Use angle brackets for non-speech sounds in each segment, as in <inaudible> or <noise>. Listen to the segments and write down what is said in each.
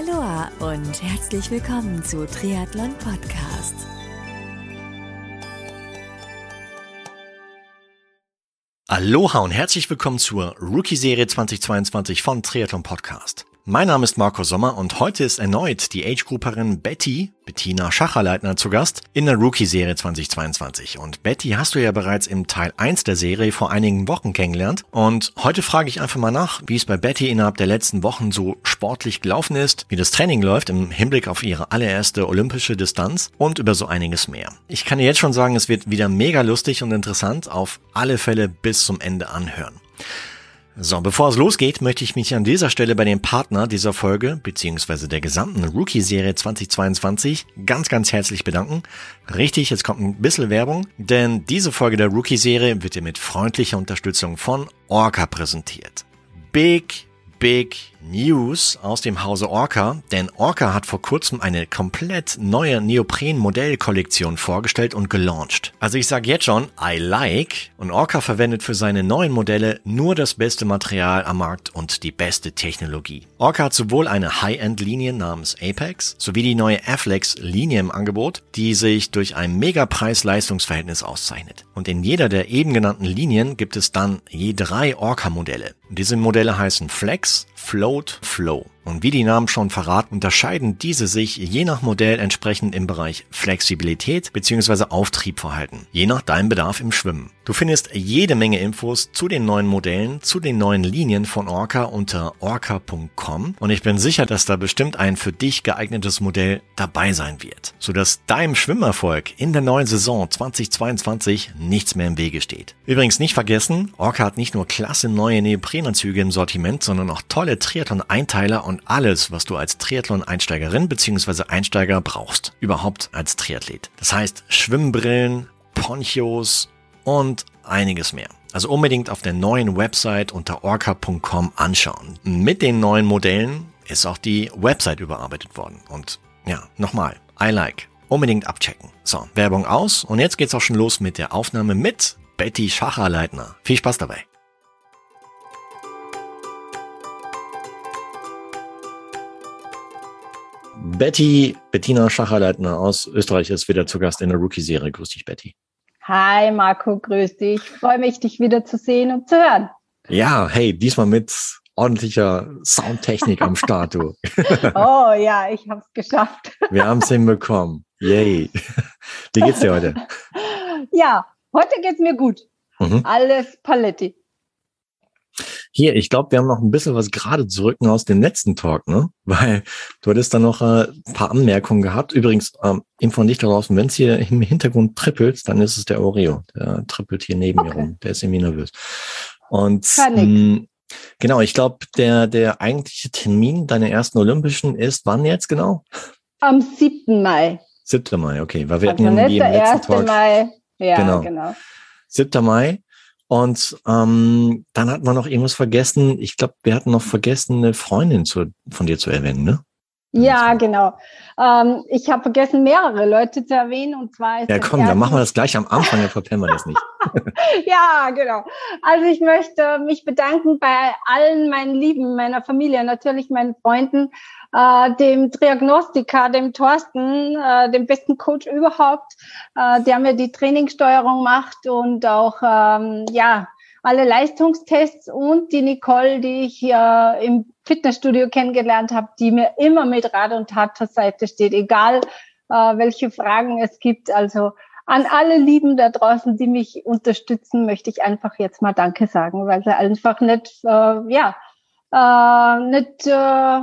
Aloha und herzlich willkommen zu Triathlon Podcast. Aloha und herzlich willkommen zur Rookie-Serie 2022 von Triathlon Podcast. Mein Name ist Marco Sommer und heute ist erneut die Age-Grouperin Betty, Bettina Schacherleitner, zu Gast in der Rookie-Serie 2022. Und Betty hast du ja bereits im Teil 1 der Serie vor einigen Wochen kennengelernt. Und heute frage ich einfach mal nach, wie es bei Betty innerhalb der letzten Wochen so sportlich gelaufen ist, wie das Training läuft im Hinblick auf ihre allererste olympische Distanz und über so einiges mehr. Ich kann dir jetzt schon sagen, es wird wieder mega lustig und interessant, auf alle Fälle bis zum Ende anhören. So, bevor es losgeht, möchte ich mich an dieser Stelle bei dem Partner dieser Folge beziehungsweise der gesamten Rookie-Serie 2022 ganz, ganz herzlich bedanken. Richtig, jetzt kommt ein bisschen Werbung, denn diese Folge der Rookie-Serie wird dir mit freundlicher Unterstützung von Orca präsentiert. Big Big News aus dem Hause Orca, denn Orca hat vor kurzem eine komplett neue Neopren-Modellkollektion vorgestellt und gelauncht. Also ich sage jetzt schon, I like und Orca verwendet für seine neuen Modelle nur das beste Material am Markt und die beste Technologie. Orca hat sowohl eine High-End-Linie namens Apex sowie die neue Afflex-Linie im Angebot, die sich durch ein mega Preis-Leistungsverhältnis auszeichnet. Und in jeder der eben genannten Linien gibt es dann je drei Orca-Modelle. Diese Modelle heißen Flex, Float, Flow. Und wie die Namen schon verraten, unterscheiden diese sich je nach Modell entsprechend im Bereich Flexibilität bzw. Auftriebverhalten, je nach deinem Bedarf im Schwimmen. Du findest jede Menge Infos zu den neuen Modellen, zu den neuen Linien von Orca unter orca.com und ich bin sicher, dass da bestimmt ein für dich geeignetes Modell dabei sein wird, sodass deinem Schwimmerfolg in der neuen Saison 2022 nichts mehr im Wege steht. Übrigens nicht vergessen, Orca hat nicht nur klasse neue Neoprenanzüge im Sortiment, sondern auch tolle Triathlon-Einteiler und alles, was du als Triathlon-Einsteigerin bzw. Einsteiger brauchst. Überhaupt als Triathlet. Das heißt Schwimmbrillen, Ponchos und einiges mehr. Also unbedingt auf der neuen Website unter orca.com anschauen. Mit den neuen Modellen ist auch die Website überarbeitet worden. Und ja, nochmal, I like. Unbedingt abchecken. So, Werbung aus und jetzt geht's auch schon los mit der Aufnahme mit Betty Schacherleitner. Viel Spaß dabei. Betty, Bettina Schacherleitner aus Österreich ist wieder zu Gast in der Rookie-Serie. Grüß dich, Betty. Hi Marco, grüß dich. Freue mich, dich wieder zu sehen und zu hören. Ja, hey, diesmal mit ordentlicher Soundtechnik am Start, du. <laughs> oh ja, ich habe es geschafft. Wir haben es hinbekommen. Yay. Wie geht's dir heute? Ja, heute geht's mir gut. Mhm. Alles Paletti. Hier, ich glaube, wir haben noch ein bisschen was gerade zu rücken aus dem letzten Talk, ne? <laughs> Weil du hattest da noch äh, ein paar Anmerkungen gehabt. Übrigens, ähm, Info an dich da draußen, wenn es hier im Hintergrund trippelt, dann ist es der Oreo. Der trippelt hier neben okay. mir rum. Der ist irgendwie nervös. Und mh, mm, genau, ich glaube, der, der eigentliche Termin deiner ersten Olympischen ist wann jetzt genau? Am 7. Mai. 7. Mai, okay. Weil wir also hatten irgendwie im letzten Talk, Mai. Ja, genau. genau. 7. Mai. Und ähm, dann hatten wir noch irgendwas vergessen. Ich glaube, wir hatten noch vergessen, eine Freundin zu, von dir zu erwähnen, ne? Ja, genau. Ähm, ich habe vergessen, mehrere Leute zu erwähnen. Und zwar ist ja, komm, dann machen wir das gleich am Anfang, dann verpennen wir das nicht. <laughs> ja, genau. Also ich möchte mich bedanken bei allen meinen Lieben, meiner Familie, natürlich meinen Freunden, äh, dem Diagnostiker, dem Thorsten, äh, dem besten Coach überhaupt, äh, der mir die Trainingssteuerung macht und auch ähm, ja alle Leistungstests und die Nicole, die ich hier im Fitnessstudio kennengelernt habe, die mir immer mit Rat und Tat zur Seite steht, egal äh, welche Fragen es gibt. Also an alle Lieben da draußen, die mich unterstützen, möchte ich einfach jetzt mal Danke sagen, weil sie einfach nicht, äh, ja, äh, nicht, äh,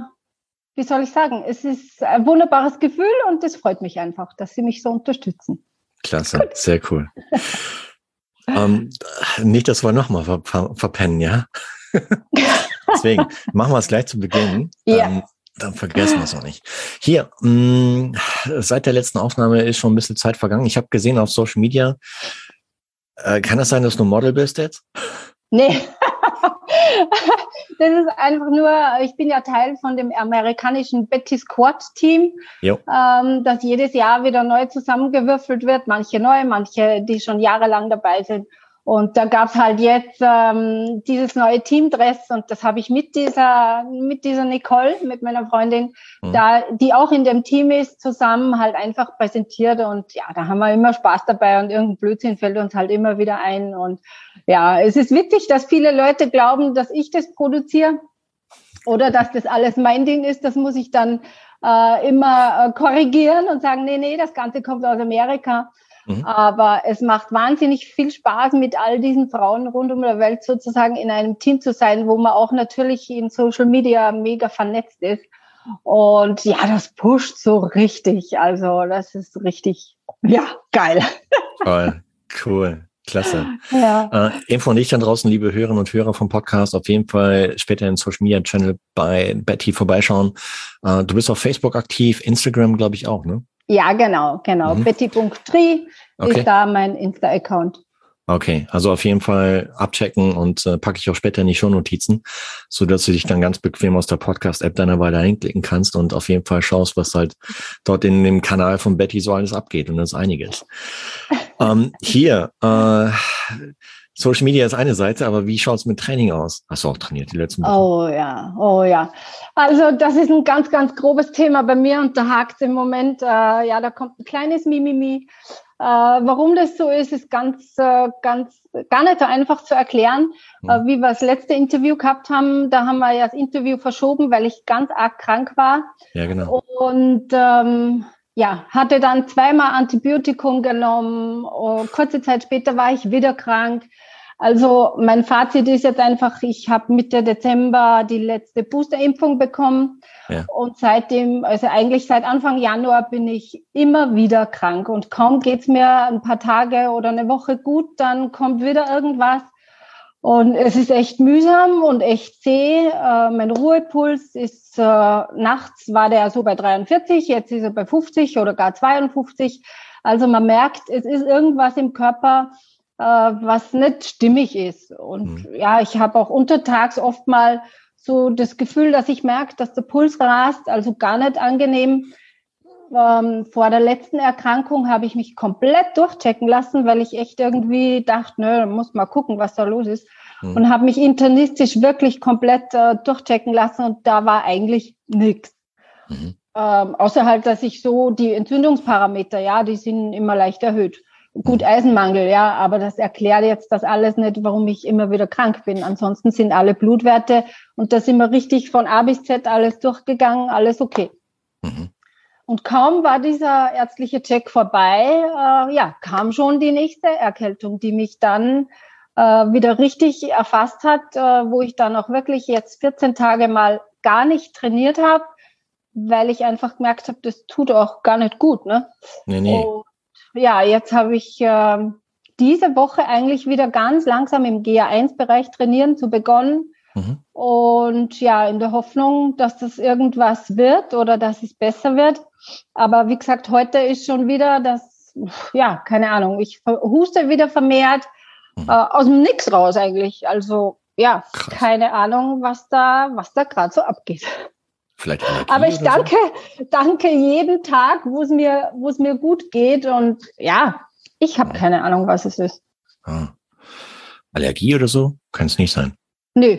wie soll ich sagen, es ist ein wunderbares Gefühl und es freut mich einfach, dass sie mich so unterstützen. Klasse, sehr cool. <laughs> ähm, nicht, dass wir nochmal ver ver verpennen, ja? <laughs> Deswegen machen wir es gleich zu Beginn. Ja. Ähm, dann vergessen wir es auch nicht. Hier, mh, seit der letzten Aufnahme ist schon ein bisschen Zeit vergangen. Ich habe gesehen auf Social Media, äh, kann es das sein, dass du Model bist jetzt? Nee. Das ist einfach nur, ich bin ja Teil von dem amerikanischen Betty Squad Team, ähm, das jedes Jahr wieder neu zusammengewürfelt wird. Manche neu, manche, die schon jahrelang dabei sind. Und da gab's halt jetzt ähm, dieses neue Teamdress und das habe ich mit dieser, mit dieser Nicole, mit meiner Freundin, mhm. da, die auch in dem Team ist, zusammen halt einfach präsentiert. Und ja, da haben wir immer Spaß dabei und irgendein Blödsinn fällt uns halt immer wieder ein. Und ja, es ist witzig, dass viele Leute glauben, dass ich das produziere oder dass das alles mein Ding ist. Das muss ich dann äh, immer äh, korrigieren und sagen, nee, nee, das Ganze kommt aus Amerika. Mhm. Aber es macht wahnsinnig viel Spaß, mit all diesen Frauen rund um der Welt sozusagen in einem Team zu sein, wo man auch natürlich in Social Media mega vernetzt ist. Und ja, das pusht so richtig. Also das ist richtig, ja, geil. Toll, cool. Klasse. Ja. Äh, Info und ich dann draußen, liebe Hörerinnen und Hörer vom Podcast, auf jeden Fall später in Social Media Channel bei Betty vorbeischauen. Äh, du bist auf Facebook aktiv, Instagram glaube ich auch, ne? Ja, genau, genau. Mhm. Betty.tri okay. ist da mein Insta-Account. Okay, also auf jeden Fall abchecken und äh, packe ich auch später in die Shownotizen, so dass du dich dann ganz bequem aus der Podcast-App deiner Weile einklicken kannst und auf jeden Fall schaust, was halt dort in dem Kanal von Betty so alles abgeht und das ist einiges. <laughs> ähm, hier, äh, Social Media ist eine Seite, aber wie schaut es mit Training aus? Hast du auch trainiert die letzten Wochen? Oh ja, oh ja. Also das ist ein ganz, ganz grobes Thema bei mir und da hakt im Moment, äh, ja, da kommt ein kleines Mimimi. Äh, warum das so ist, ist ganz, äh, ganz, gar nicht so einfach zu erklären. Hm. Wie wir das letzte Interview gehabt haben, da haben wir ja das Interview verschoben, weil ich ganz arg krank war. Ja, genau. Und ähm, ja, hatte dann zweimal Antibiotikum genommen. Oh, kurze Zeit später war ich wieder krank. Also mein Fazit ist jetzt einfach, ich habe Mitte Dezember die letzte Boosterimpfung bekommen ja. und seitdem, also eigentlich seit Anfang Januar bin ich immer wieder krank und kaum geht's mir ein paar Tage oder eine Woche gut, dann kommt wieder irgendwas. Und es ist echt mühsam und echt zäh. Äh, mein Ruhepuls ist, äh, nachts war der so bei 43, jetzt ist er bei 50 oder gar 52. Also man merkt, es ist irgendwas im Körper, äh, was nicht stimmig ist. Und mhm. ja, ich habe auch untertags oft mal so das Gefühl, dass ich merke, dass der Puls rast, also gar nicht angenehm. Ähm, vor der letzten Erkrankung habe ich mich komplett durchchecken lassen, weil ich echt irgendwie dachte, nö, muss mal gucken, was da los ist. Mhm. Und habe mich internistisch wirklich komplett äh, durchchecken lassen und da war eigentlich nichts. Mhm. Ähm, außer halt, dass ich so die Entzündungsparameter, ja, die sind immer leicht erhöht. Gut, Eisenmangel, ja, aber das erklärt jetzt das alles nicht, warum ich immer wieder krank bin. Ansonsten sind alle Blutwerte und da sind wir richtig von A bis Z alles durchgegangen, alles okay. Mhm. Und kaum war dieser ärztliche Check vorbei, äh, ja, kam schon die nächste Erkältung, die mich dann äh, wieder richtig erfasst hat, äh, wo ich dann auch wirklich jetzt 14 Tage mal gar nicht trainiert habe, weil ich einfach gemerkt habe, das tut auch gar nicht gut. Ne? Nee, nee. Und ja, jetzt habe ich äh, diese Woche eigentlich wieder ganz langsam im GA1-Bereich trainieren zu begonnen. Mhm. Und ja, in der Hoffnung, dass das irgendwas wird oder dass es besser wird. Aber wie gesagt, heute ist schon wieder das, ja, keine Ahnung, ich huste wieder vermehrt mhm. äh, aus dem Nix raus eigentlich. Also ja, Krass. keine Ahnung, was da, was da gerade so abgeht. Vielleicht Aber ich danke, so? danke jeden Tag, wo es mir, wo es mir gut geht. Und ja, ich habe keine Ahnung, was es ist. Ah. Allergie oder so? Kann es nicht sein. Nö.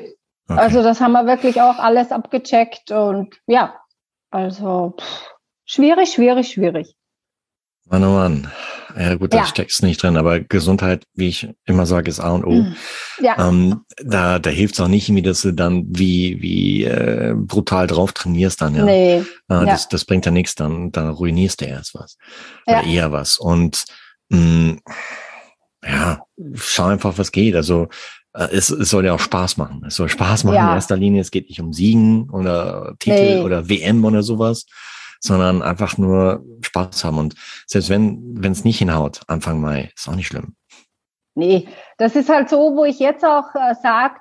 Okay. Also das haben wir wirklich auch alles abgecheckt und ja, also pff, schwierig, schwierig, schwierig. Mann, oh Mann. Ja gut, da ja. steckst nicht drin, aber Gesundheit, wie ich immer sage, ist A und O. Mhm. Ja. Ähm, da da hilft es auch nicht, wie dass du dann wie wie äh, brutal drauf trainierst dann ja. Nee. Äh, ja. Das, das bringt ja nichts, dann dann ruinierst du erst was ja. oder eher was. Und mh, mm, ja, schau einfach, was geht. Also es, es soll ja auch Spaß machen. Es soll Spaß machen ja. in erster Linie. Es geht nicht um Siegen oder Titel nee. oder WM oder sowas sondern einfach nur Spaß haben. Und selbst wenn wenn es nicht hinhaut, Anfang Mai, ist auch nicht schlimm. Nee, das ist halt so, wo ich jetzt auch äh, sage,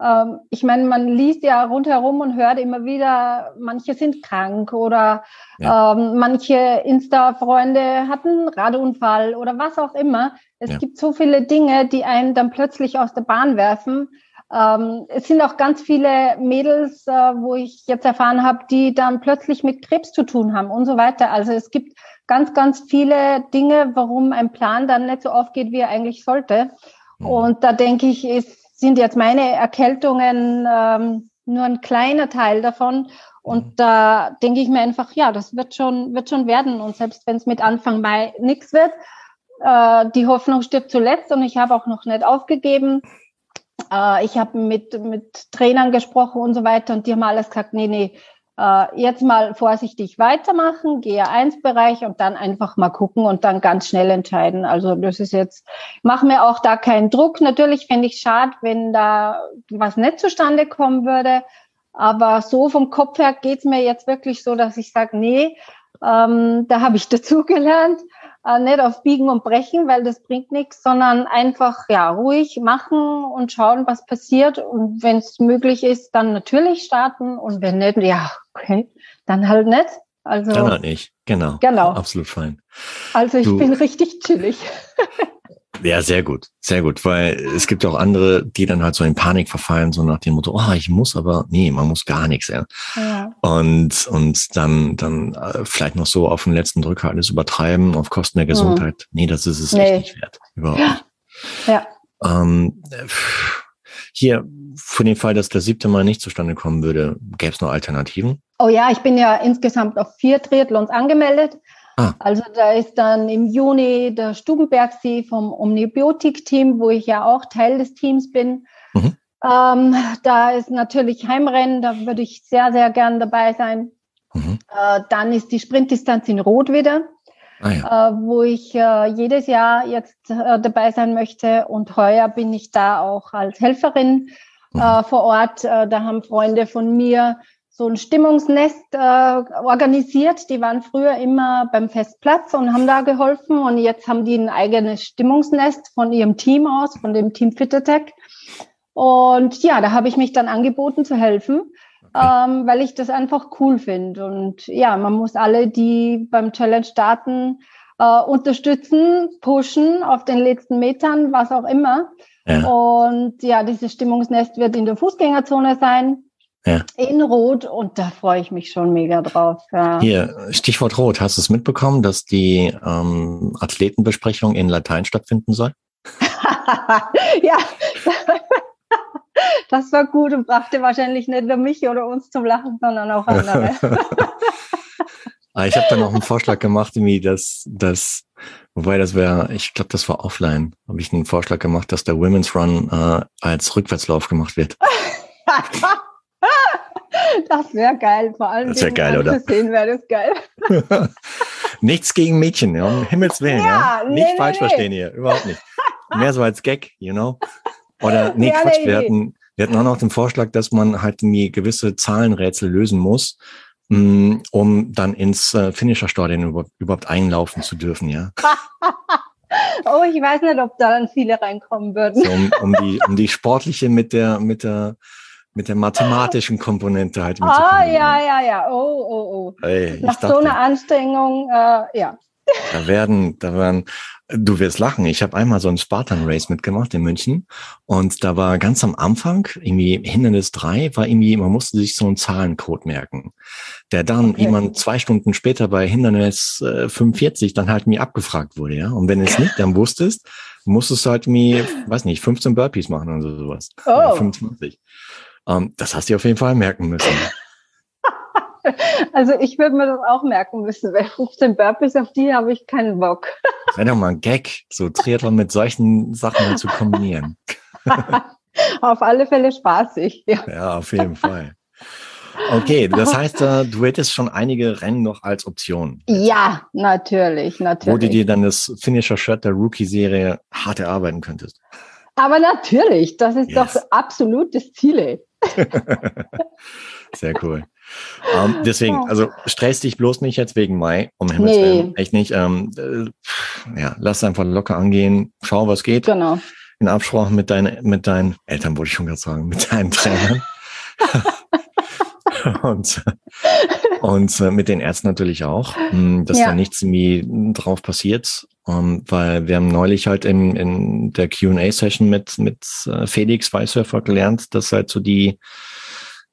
ähm, ich meine, man liest ja rundherum und hört immer wieder, manche sind krank oder ja. ähm, manche Insta-Freunde hatten einen Radunfall oder was auch immer. Es ja. gibt so viele Dinge, die einen dann plötzlich aus der Bahn werfen. Ähm, es sind auch ganz viele Mädels, äh, wo ich jetzt erfahren habe, die dann plötzlich mit Krebs zu tun haben und so weiter. Also es gibt ganz, ganz viele Dinge, warum ein Plan dann nicht so aufgeht, wie er eigentlich sollte. Mhm. Und da denke ich, ist, sind jetzt meine Erkältungen ähm, nur ein kleiner Teil davon. Und mhm. da denke ich mir einfach, ja, das wird schon, wird schon werden. Und selbst wenn es mit Anfang Mai nichts wird, äh, die Hoffnung stirbt zuletzt und ich habe auch noch nicht aufgegeben. Äh, ich habe mit, mit Trainern gesprochen und so weiter und die haben alles gesagt, nee, nee, jetzt mal vorsichtig weitermachen, GA1-Bereich und dann einfach mal gucken und dann ganz schnell entscheiden. Also das ist jetzt, mach mir auch da keinen Druck. Natürlich fände ich schade, wenn da was nicht zustande kommen würde. Aber so vom Kopf her geht's mir jetzt wirklich so, dass ich sage, nee, ähm, da habe ich <laughs> dazugelernt äh, nicht auf Biegen und Brechen, weil das bringt nichts, sondern einfach ja ruhig machen und schauen, was passiert. Und wenn es möglich ist, dann natürlich starten und wenn nicht, ja, okay, dann halt nicht. Also dann halt nicht, genau. Genau. Absolut fein. Also ich du, bin richtig chillig. <laughs> Ja, sehr gut, sehr gut, weil es gibt auch andere, die dann halt so in Panik verfallen, so nach dem Motto, oh, ich muss aber, nee, man muss gar nichts, ja. ja. Und, und dann, dann äh, vielleicht noch so auf den letzten Drücker alles übertreiben, auf Kosten der mhm. Gesundheit. Mhm. Nee, das ist es nee. echt nicht wert. Überhaupt nicht. Ja. Ähm, hier, für den Fall, dass der siebte Mal nicht zustande kommen würde, gäbe es noch Alternativen? Oh ja, ich bin ja insgesamt auf vier Triathlons angemeldet. Ah. Also da ist dann im Juni der Stubenbergsee vom Omnibiotik-Team, wo ich ja auch Teil des Teams bin. Mhm. Ähm, da ist natürlich Heimrennen, da würde ich sehr, sehr gern dabei sein. Mhm. Äh, dann ist die Sprintdistanz in Rot wieder, ah, ja. äh, wo ich äh, jedes Jahr jetzt äh, dabei sein möchte. Und heuer bin ich da auch als Helferin mhm. Äh, vor Ort. Äh, da haben Freunde von mir so ein Stimmungsnest äh, organisiert. Die waren früher immer beim Festplatz und haben da geholfen und jetzt haben die ein eigenes Stimmungsnest von ihrem Team aus, von dem Team Fittertech. Und ja, da habe ich mich dann angeboten zu helfen, okay. ähm, weil ich das einfach cool finde. Und ja, man muss alle, die beim Challenge starten, äh, unterstützen, pushen auf den letzten Metern, was auch immer. Ja. Und ja, dieses Stimmungsnest wird in der Fußgängerzone sein ja. in Rot und da freue ich mich schon mega drauf. Ja. Hier, Stichwort Rot. Hast du es mitbekommen, dass die ähm, Athletenbesprechung in Latein stattfinden soll? <laughs> ja, <laughs> das war gut und brachte wahrscheinlich nicht nur mich oder uns zum Lachen, sondern auch andere. <laughs> Ah, ich habe da noch einen Vorschlag gemacht, irgendwie, dass das, wobei das wäre, ich glaube, das war offline, habe ich einen Vorschlag gemacht, dass der Women's Run äh, als Rückwärtslauf gemacht wird. <laughs> Das wäre geil, vor allem. Das wäre geil, oder? Sehen wäre das geil. <laughs> Nichts gegen Mädchen, ja, um Himmels Willen, ja. ja. Nicht nee, falsch nee. verstehen hier, überhaupt nicht. Mehr so als Gag, you know? Oder, <laughs> nee, ja, Quatsch, wir hatten, wir hatten auch noch den Vorschlag, dass man halt irgendwie gewisse Zahlenrätsel lösen muss, mm, um dann ins äh, Finisher-Stadion überhaupt einlaufen zu dürfen, ja. <laughs> oh, ich weiß nicht, ob da dann viele reinkommen würden. So, um, um, die, um die sportliche mit der, mit der, mit der mathematischen Komponente halt Ah, ja, ja, ja. Oh, oh, oh. Ey, Nach dachte, so einer Anstrengung, äh, ja. Da werden, da werden, du wirst lachen. Ich habe einmal so ein Spartan Race mitgemacht in München und da war ganz am Anfang, irgendwie Hindernis drei war irgendwie, man musste sich so einen Zahlencode merken, der dann okay. jemand zwei Stunden später bei Hindernis äh, 45 dann halt mir abgefragt wurde, ja. Und wenn es nicht dann wusstest, musstest du halt mir, weiß nicht, 15 Burpees machen oder sowas. Oh. Oder 25. Ähm, das hast du auf jeden Fall merken müssen. <laughs> Also ich würde mir das auch merken müssen, weil 15 Burpees auf die habe ich keinen Bock. Das wäre doch mal ein Gag, so Triathlon mit solchen Sachen zu kombinieren. <laughs> auf alle Fälle spaßig. Ja, ja auf jeden Fall. Okay, das heißt, äh, du hättest schon einige Rennen noch als Option. Ja, natürlich, natürlich. Wo du dir dann das Finisher-Shirt der Rookie-Serie hart erarbeiten könntest. Aber natürlich, das ist yes. doch absolut das Ziel. <laughs> Sehr cool. Um, ähm, deswegen, also stress dich bloß nicht jetzt wegen Mai, um Himmels nee. Willen. Echt nicht. Ähm, äh, ja, lass einfach locker angehen, schau, was geht. Genau. In Absprache mit deinen, mit deinen Eltern, wollte ich schon gerade sagen, mit deinen Trainern. <laughs> <laughs> und und äh, mit den Ärzten natürlich auch, hm, dass ja. da nichts irgendwie drauf passiert. Um, ähm, weil wir haben neulich halt in, in der Q&A-Session mit, mit äh, Felix Weißhöfer gelernt, dass halt so die,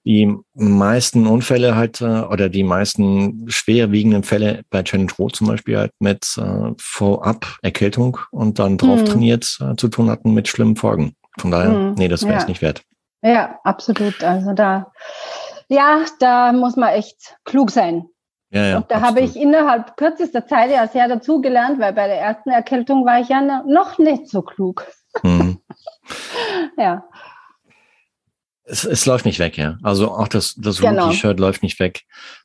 die meisten Unfälle halt äh, oder die meisten schwerwiegenden Fälle bei Challenge Rot zum Beispiel halt mit äh, vorab Erkältung und dann drauf mhm. trainiert äh, zu tun hatten mit schlimmen Folgen. Von daher, mhm. nee, das wäre es ja. nicht wert. Ja, absolut. Also da, ja, da muss man echt klug sein. Ja, ja, und da absolut. habe ich innerhalb kürzester Zeit ja sehr dazugelernt, weil bei der ersten Erkältung war ich ja noch nicht so klug. Mhm. <laughs> ja. Es, es läuft nicht weg, ja. Also auch das, das genau. Rookie-Shirt läuft nicht weg.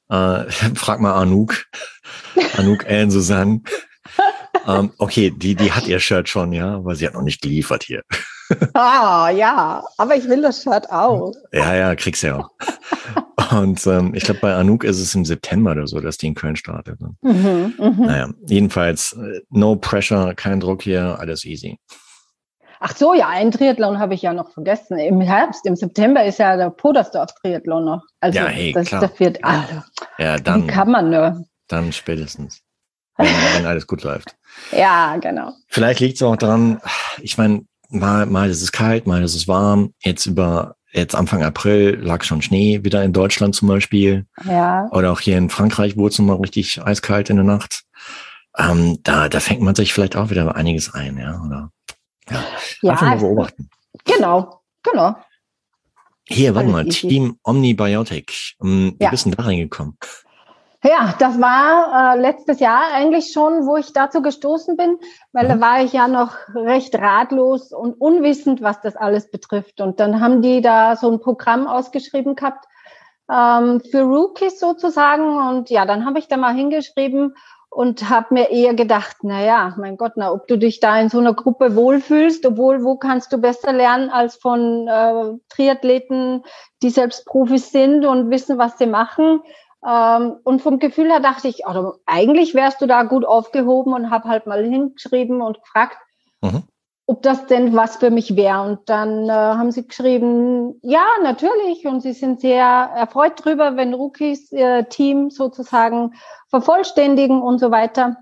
Äh, <laughs> frag mal Anouk. <laughs> Anouk Ellen Susanne. ähm, okay, die, die hat ihr Shirt schon, ja, aber sie hat noch nicht geliefert hier. <laughs> ah, ja, aber ich will das Shirt auch. Ja, ja, kriegst du ja auch. Und ähm, ich glaube, bei Anouk ist es im September oder so, dass die in Köln startet. Ne? Mhm, mh. Naja, jedenfalls, äh, no pressure, kein Druck hier, alles easy. Ach so, ja, ein Triathlon habe ich ja noch vergessen. Im Herbst, im September ist ja der Podersdorf-Triathlon noch. Also ja, hey, das klar. ist der vierte. Also, ja, dann, kann man nur? Dann spätestens, wenn, wenn alles gut läuft. <laughs> Ja, genau. Vielleicht liegt es auch daran, ich meine, mal, mal ist es kalt, mal ist es warm. Jetzt über jetzt Anfang April lag schon Schnee wieder in Deutschland zum Beispiel. Ja. Oder auch hier in Frankreich wurde es mal richtig eiskalt in der Nacht. Ähm, da, da fängt man sich vielleicht auch wieder einiges ein, ja. Oder ja, ja einfach mal beobachten. Genau, genau. Hier, warte mal, Team Omnibiotic. Um, wie ja. bist du da reingekommen? Ja, das war äh, letztes Jahr eigentlich schon, wo ich dazu gestoßen bin, weil mhm. da war ich ja noch recht ratlos und unwissend, was das alles betrifft. Und dann haben die da so ein Programm ausgeschrieben gehabt ähm, für Rookies sozusagen. Und ja, dann habe ich da mal hingeschrieben und habe mir eher gedacht, na ja, mein Gott, na, ob du dich da in so einer Gruppe wohlfühlst, obwohl wo kannst du besser lernen als von äh, Triathleten, die selbst Profis sind und wissen, was sie machen. Ähm, und vom Gefühl her dachte ich, also eigentlich wärst du da gut aufgehoben und habe halt mal hingeschrieben und gefragt, mhm ob das denn was für mich wäre. Und dann äh, haben sie geschrieben, ja, natürlich. Und sie sind sehr erfreut drüber, wenn Rookies ihr Team sozusagen vervollständigen und so weiter.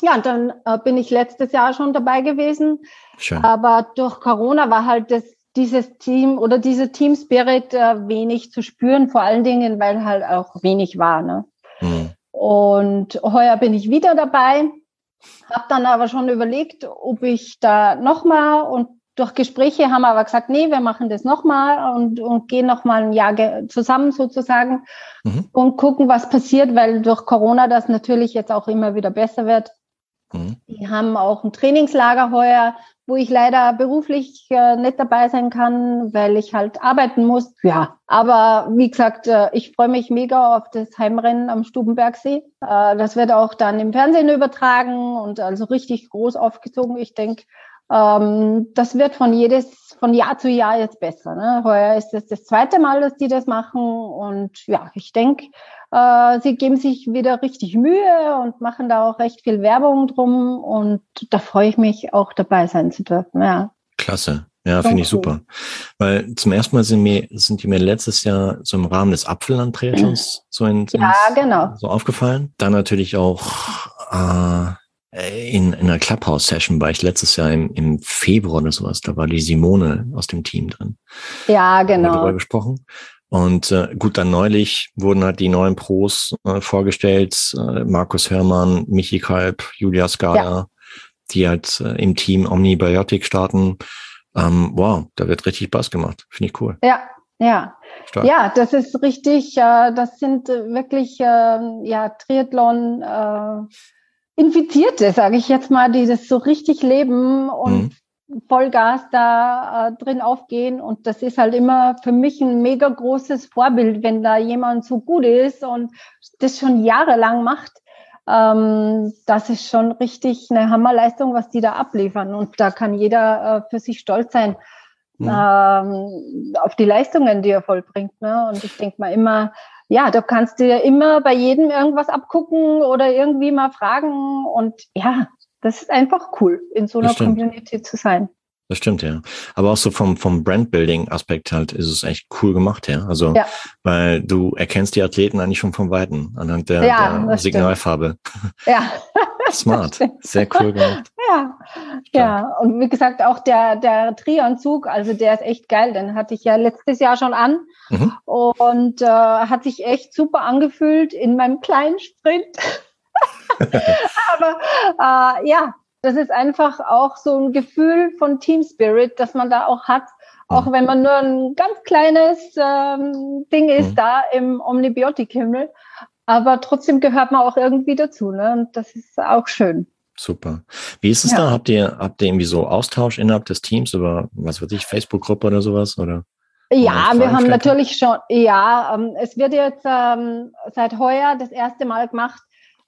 Ja, und dann äh, bin ich letztes Jahr schon dabei gewesen. Schön. Aber durch Corona war halt das, dieses Team oder diese Team Spirit äh, wenig zu spüren, vor allen Dingen, weil halt auch wenig war. Ne? Mhm. Und heuer bin ich wieder dabei habe dann aber schon überlegt, ob ich da nochmal und durch Gespräche haben wir aber gesagt, nee, wir machen das nochmal und, und gehen nochmal ein Jahr zusammen sozusagen mhm. und gucken, was passiert, weil durch Corona das natürlich jetzt auch immer wieder besser wird. Mhm. Die haben auch ein Trainingslager heuer, wo ich leider beruflich äh, nicht dabei sein kann, weil ich halt arbeiten muss. Ja, aber wie gesagt, äh, ich freue mich mega auf das Heimrennen am Stubenbergsee. Äh, das wird auch dann im Fernsehen übertragen und also richtig groß aufgezogen. Ich denke, ähm, das wird von jedes, von Jahr zu Jahr jetzt besser. Ne? Heuer ist es das zweite Mal, dass die das machen und ja, ich denke, sie geben sich wieder richtig Mühe und machen da auch recht viel Werbung drum und da freue ich mich auch dabei sein zu dürfen. Ja. Klasse. Ja, finde ich super. Weil zum ersten Mal sind mir, sind die mir letztes Jahr so im Rahmen des Apfelland-Triathlons so, in, ja, genau. so aufgefallen. Dann natürlich auch äh, in, in einer Clubhouse-Session war ich letztes Jahr im, im Februar oder sowas. Da war die Simone aus dem Team drin. Ja, genau. Darüber gesprochen. Und äh, gut, dann neulich wurden halt die neuen Pros äh, vorgestellt. Äh, Markus Hörmann, Michi Kalb, Julia Skala, ja. die halt äh, im Team Omnibiotic starten. Ähm, wow, da wird richtig Spaß gemacht. Finde ich cool. Ja, ja. Stark. Ja, das ist richtig. Äh, das sind äh, wirklich äh, ja, Triathlon äh, Infizierte, sage ich jetzt mal, die das so richtig leben und mhm. Vollgas da äh, drin aufgehen. Und das ist halt immer für mich ein mega großes Vorbild, wenn da jemand so gut ist und das schon jahrelang macht. Ähm, das ist schon richtig eine Hammerleistung, was die da abliefern. Und da kann jeder äh, für sich stolz sein mhm. ähm, auf die Leistungen, die er vollbringt. Ne? Und ich denke mal immer, ja, da kannst du ja immer bei jedem irgendwas abgucken oder irgendwie mal fragen. Und ja, das ist einfach cool, in so einer Community zu sein. Das stimmt, ja. Aber auch so vom, vom Brandbuilding-Aspekt halt ist es echt cool gemacht, ja. Also, ja. weil du erkennst die Athleten eigentlich schon vom Weiten anhand der, ja, der Signalfarbe. <laughs> Ja. <laughs> Smart. Sehr cool gemacht. <laughs> Ja, ja. Und wie gesagt, auch der, der Trianzug, also der ist echt geil. Den hatte ich ja letztes Jahr schon an mhm. und äh, hat sich echt super angefühlt in meinem kleinen Sprint. Aber äh, ja, das ist einfach auch so ein Gefühl von Team Spirit, dass man da auch hat, auch wenn man nur ein ganz kleines ähm, Ding ist mhm. da im Omnibiotik-Himmel. Aber trotzdem gehört man auch irgendwie dazu, ne? Und das ist auch schön. Super. Wie ist es ja. da? Habt ihr, habt ihr irgendwie so Austausch innerhalb des Teams über, was weiß ich, Facebook-Gruppe oder sowas? Oder? Ja, wir haben natürlich schon, ja, ähm, es wird jetzt ähm, seit heuer das erste Mal gemacht,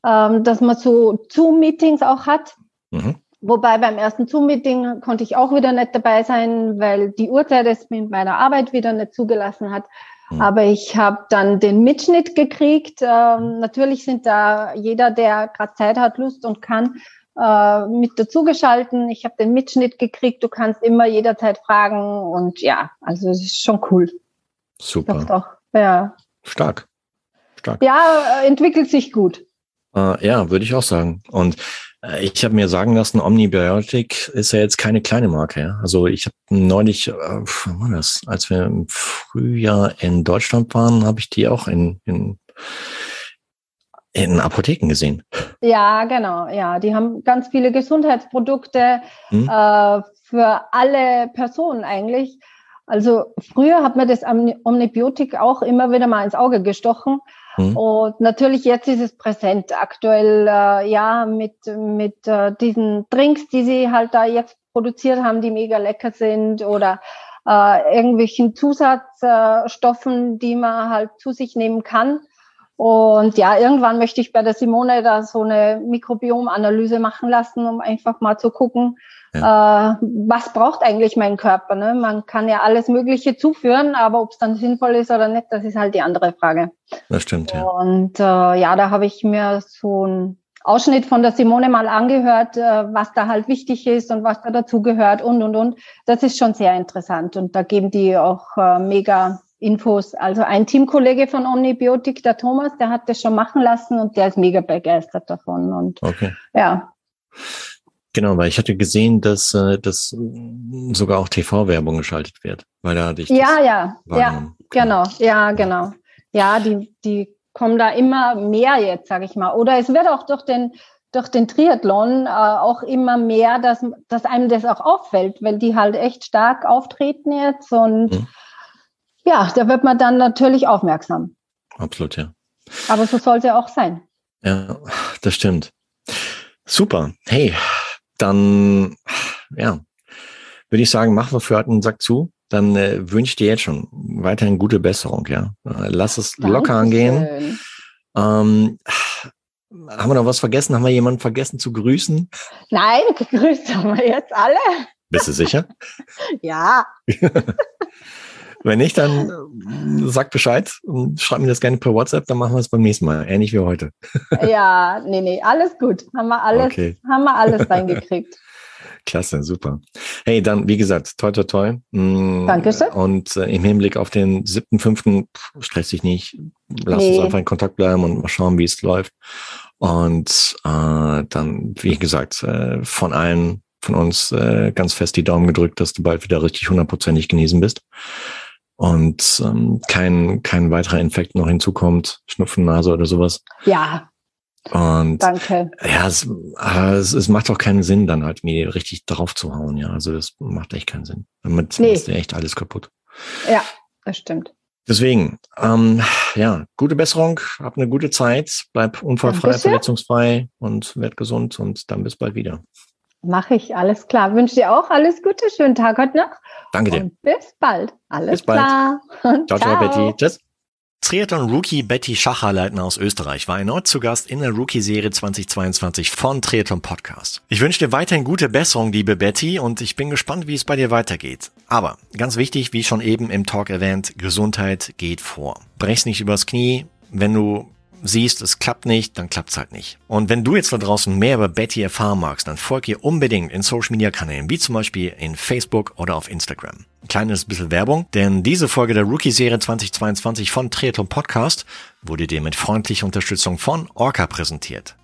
ähm, dass man so Zoom-Meetings auch hat. Mhm. Wobei beim ersten Zoom-Meeting konnte ich auch wieder nicht dabei sein, weil die Uhrzeit es mit meiner Arbeit wieder nicht zugelassen hat. Mhm. Aber ich habe dann den Mitschnitt gekriegt. Ähm, natürlich sind da jeder, der gerade Zeit hat, Lust und kann, äh, mit dazugeschalten. Ich habe den Mitschnitt gekriegt. Du kannst immer jederzeit fragen und ja, also es ist schon cool. Super. Doch, doch. Ja. Stark. Stark. Ja, äh, entwickelt sich gut. Äh, ja, würde ich auch sagen. Und äh, ich habe mir sagen lassen, Omnibiotic ist ja jetzt keine kleine Marke. Ja? Also ich habe neulich, äh, war das, als wir im Frühjahr in Deutschland waren, habe ich die auch in, in in Apotheken gesehen. Ja, genau. Ja, die haben ganz viele Gesundheitsprodukte hm. äh, für alle Personen eigentlich. Also früher hat mir das Omnibiotik auch immer wieder mal ins Auge gestochen. Hm. Und natürlich jetzt ist es präsent aktuell, äh, ja, mit, mit äh, diesen Drinks, die sie halt da jetzt produziert haben, die mega lecker sind oder äh, irgendwelchen Zusatzstoffen, die man halt zu sich nehmen kann. Und ja, irgendwann möchte ich bei der Simone da so eine Mikrobiomanalyse machen lassen, um einfach mal zu gucken, ja. äh, was braucht eigentlich mein Körper. Ne? Man kann ja alles Mögliche zuführen, aber ob es dann sinnvoll ist oder nicht, das ist halt die andere Frage. Das stimmt, ja. Und äh, ja, da habe ich mir so ein Ausschnitt von der Simone mal angehört, äh, was da halt wichtig ist und was da dazugehört und, und, und. Das ist schon sehr interessant und da geben die auch äh, mega Infos. Also ein Teamkollege von Omnibiotik, der Thomas, der hat das schon machen lassen und der ist mega begeistert davon. Und okay. ja. Genau, weil ich hatte gesehen, dass, äh, dass sogar auch TV-Werbung geschaltet wird, weil da hatte ich Ja, ja, ja, genau, ja, genau. Ja, die, die kommen da immer mehr jetzt, sage ich mal. Oder es wird auch durch den durch den Triathlon äh, auch immer mehr, dass, dass einem das auch auffällt, weil die halt echt stark auftreten jetzt und mhm ja, da wird man dann natürlich aufmerksam. Absolut, ja. Aber so soll es ja auch sein. Ja, das stimmt. Super. Hey, dann, ja, würde ich sagen, machen wir für heute einen Sack zu. Dann äh, wünsche ich dir jetzt schon weiterhin gute Besserung, ja. Äh, lass es Dankeschön. locker angehen. Ähm, haben wir noch was vergessen? Haben wir jemanden vergessen zu grüßen? Nein, <laughs> gegrüßt haben wir jetzt alle. Bist du sicher? <laughs> ja. <laughs> Wenn nicht, dann äh, sag Bescheid und schreib mir das gerne per WhatsApp, dann machen wir es beim nächsten Mal. Ähnlich wie heute. <laughs> ja, nee, nee, alles gut. Haben wir alles, okay. haben wir alles <laughs> reingekriegt. Klasse, super. Hey, dann, wie gesagt, toi, toi, toi. Mm, Dankeschön. Und äh, im Hinblick auf den siebten, fünften, stress dich nicht. Lass nee. uns einfach in Kontakt bleiben und mal schauen, wie es läuft. Und äh, dann, wie gesagt, äh, von allen von uns äh, ganz fest die Daumen gedrückt, dass du bald wieder richtig hundertprozentig genesen bist und ähm, kein, kein weiterer Infekt noch hinzukommt, Schnupfen, Nase oder sowas. Ja. Und Danke. ja, es, es, es macht auch keinen Sinn, dann halt mir richtig drauf zu hauen, ja. Also das macht echt keinen Sinn. Damit nee. ist echt alles kaputt. Ja, das stimmt. Deswegen, ähm, ja, gute Besserung, hab eine gute Zeit, bleib unfallfrei, verletzungsfrei und werd gesund und dann bis bald wieder. Mache ich, alles klar. Wünsche dir auch alles Gute, schönen Tag heute noch. Danke dir. Und bis bald. Alles bis bald. klar. Ciao, ciao, ciao, Betty. Tschüss. Triathlon-Rookie Betty Schacherleitner aus Österreich war erneut zu Gast in der Rookie-Serie 2022 von Triathlon Podcast. Ich wünsche dir weiterhin gute Besserung, liebe Betty, und ich bin gespannt, wie es bei dir weitergeht. Aber ganz wichtig, wie schon eben im Talk erwähnt, Gesundheit geht vor. Brech's nicht übers Knie. Wenn du siehst, es klappt nicht, dann klappt's halt nicht. Und wenn du jetzt da draußen mehr über Betty erfahren magst, dann folg ihr unbedingt in Social Media Kanälen, wie zum Beispiel in Facebook oder auf Instagram. Ein kleines bisschen Werbung, denn diese Folge der Rookie-Serie 2022 von Triathlon Podcast wurde dir mit freundlicher Unterstützung von Orca präsentiert.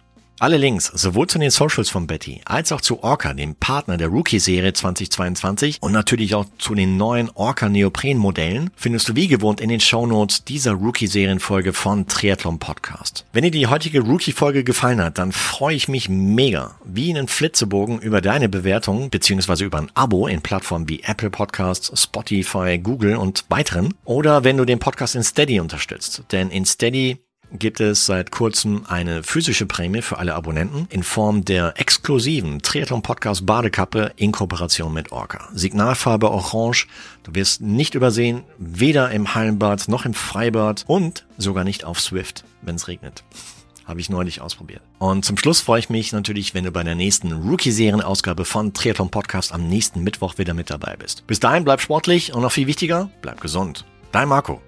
Alle Links sowohl zu den Socials von Betty als auch zu Orca, dem Partner der Rookie-Serie 2022 und natürlich auch zu den neuen Orca Neopren-Modellen findest du wie gewohnt in den Shownotes dieser Rookie-Serienfolge von Triathlon Podcast. Wenn dir die heutige Rookie-Folge gefallen hat, dann freue ich mich mega, wie einen Flitzebogen über deine Bewertung beziehungsweise über ein Abo in Plattformen wie Apple Podcasts, Spotify, Google und weiteren oder wenn du den Podcast in Steady unterstützt. Denn in Steady gibt es seit kurzem eine physische Prämie für alle Abonnenten in Form der exklusiven Triathlon Podcast Badekappe in Kooperation mit Orca. Signalfarbe Orange. Du wirst nicht übersehen, weder im Hallenbad noch im Freibad und sogar nicht auf Swift, wenn es regnet. <laughs> Habe ich neulich ausprobiert. Und zum Schluss freue ich mich natürlich, wenn du bei der nächsten Rookie-Serien-Ausgabe von Triathlon Podcast am nächsten Mittwoch wieder mit dabei bist. Bis dahin bleib sportlich und noch viel wichtiger, bleib gesund. Dein Marco.